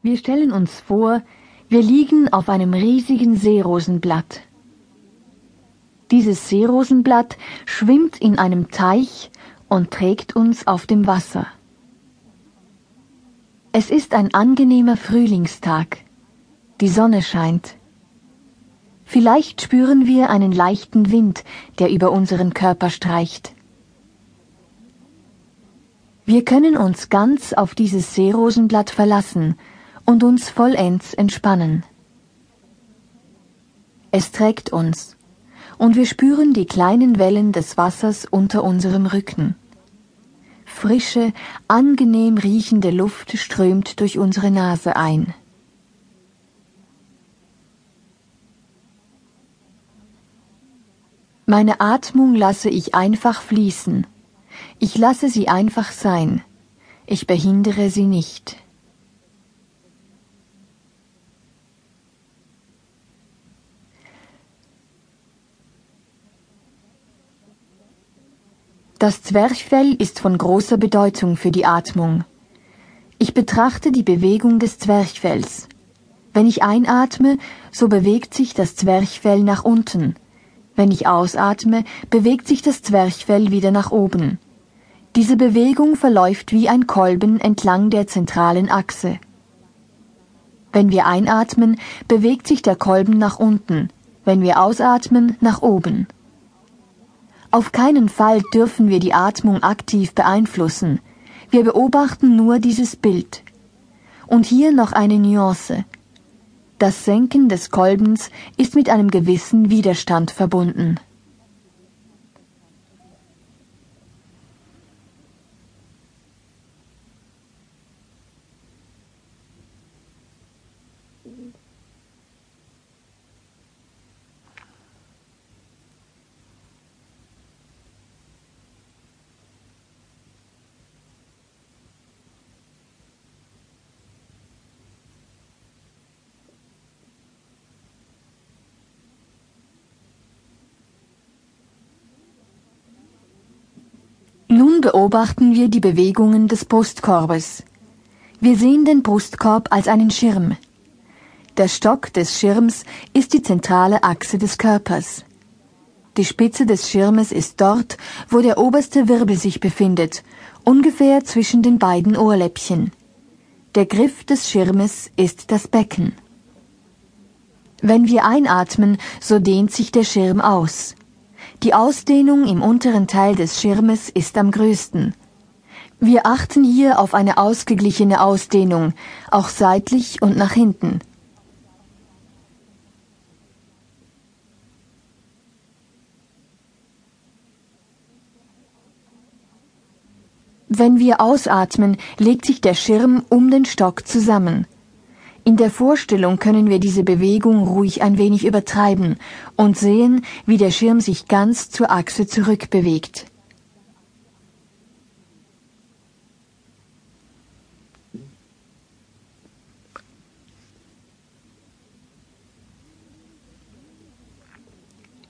Wir stellen uns vor, wir liegen auf einem riesigen Seerosenblatt. Dieses Seerosenblatt schwimmt in einem Teich und trägt uns auf dem Wasser. Es ist ein angenehmer Frühlingstag. Die Sonne scheint. Vielleicht spüren wir einen leichten Wind, der über unseren Körper streicht. Wir können uns ganz auf dieses Seerosenblatt verlassen und uns vollends entspannen. Es trägt uns, und wir spüren die kleinen Wellen des Wassers unter unserem Rücken. Frische, angenehm riechende Luft strömt durch unsere Nase ein. Meine Atmung lasse ich einfach fließen. Ich lasse sie einfach sein. Ich behindere sie nicht. Das Zwerchfell ist von großer Bedeutung für die Atmung. Ich betrachte die Bewegung des Zwerchfells. Wenn ich einatme, so bewegt sich das Zwerchfell nach unten. Wenn ich ausatme, bewegt sich das Zwerchfell wieder nach oben. Diese Bewegung verläuft wie ein Kolben entlang der zentralen Achse. Wenn wir einatmen, bewegt sich der Kolben nach unten, wenn wir ausatmen, nach oben. Auf keinen Fall dürfen wir die Atmung aktiv beeinflussen. Wir beobachten nur dieses Bild. Und hier noch eine Nuance. Das Senken des Kolbens ist mit einem gewissen Widerstand verbunden. Nun beobachten wir die Bewegungen des Brustkorbes. Wir sehen den Brustkorb als einen Schirm. Der Stock des Schirms ist die zentrale Achse des Körpers. Die Spitze des Schirmes ist dort, wo der oberste Wirbel sich befindet, ungefähr zwischen den beiden Ohrläppchen. Der Griff des Schirmes ist das Becken. Wenn wir einatmen, so dehnt sich der Schirm aus. Die Ausdehnung im unteren Teil des Schirmes ist am größten. Wir achten hier auf eine ausgeglichene Ausdehnung, auch seitlich und nach hinten. Wenn wir ausatmen, legt sich der Schirm um den Stock zusammen. In der Vorstellung können wir diese Bewegung ruhig ein wenig übertreiben und sehen, wie der Schirm sich ganz zur Achse zurückbewegt.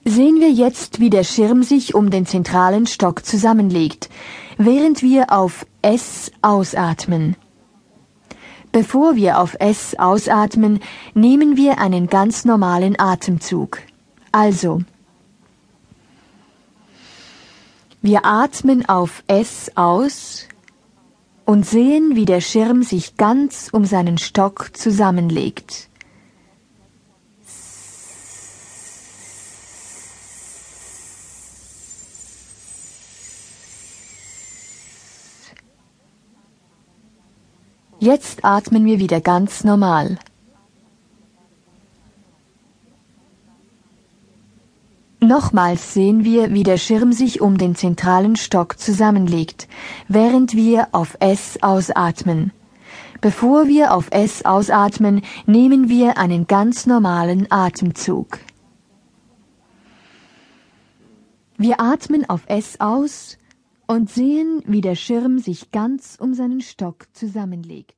Sehen wir jetzt, wie der Schirm sich um den zentralen Stock zusammenlegt, während wir auf S ausatmen. Bevor wir auf S ausatmen, nehmen wir einen ganz normalen Atemzug. Also, wir atmen auf S aus und sehen, wie der Schirm sich ganz um seinen Stock zusammenlegt. Jetzt atmen wir wieder ganz normal. Nochmals sehen wir, wie der Schirm sich um den zentralen Stock zusammenlegt, während wir auf S ausatmen. Bevor wir auf S ausatmen, nehmen wir einen ganz normalen Atemzug. Wir atmen auf S aus und sehen, wie der Schirm sich ganz um seinen Stock zusammenlegt.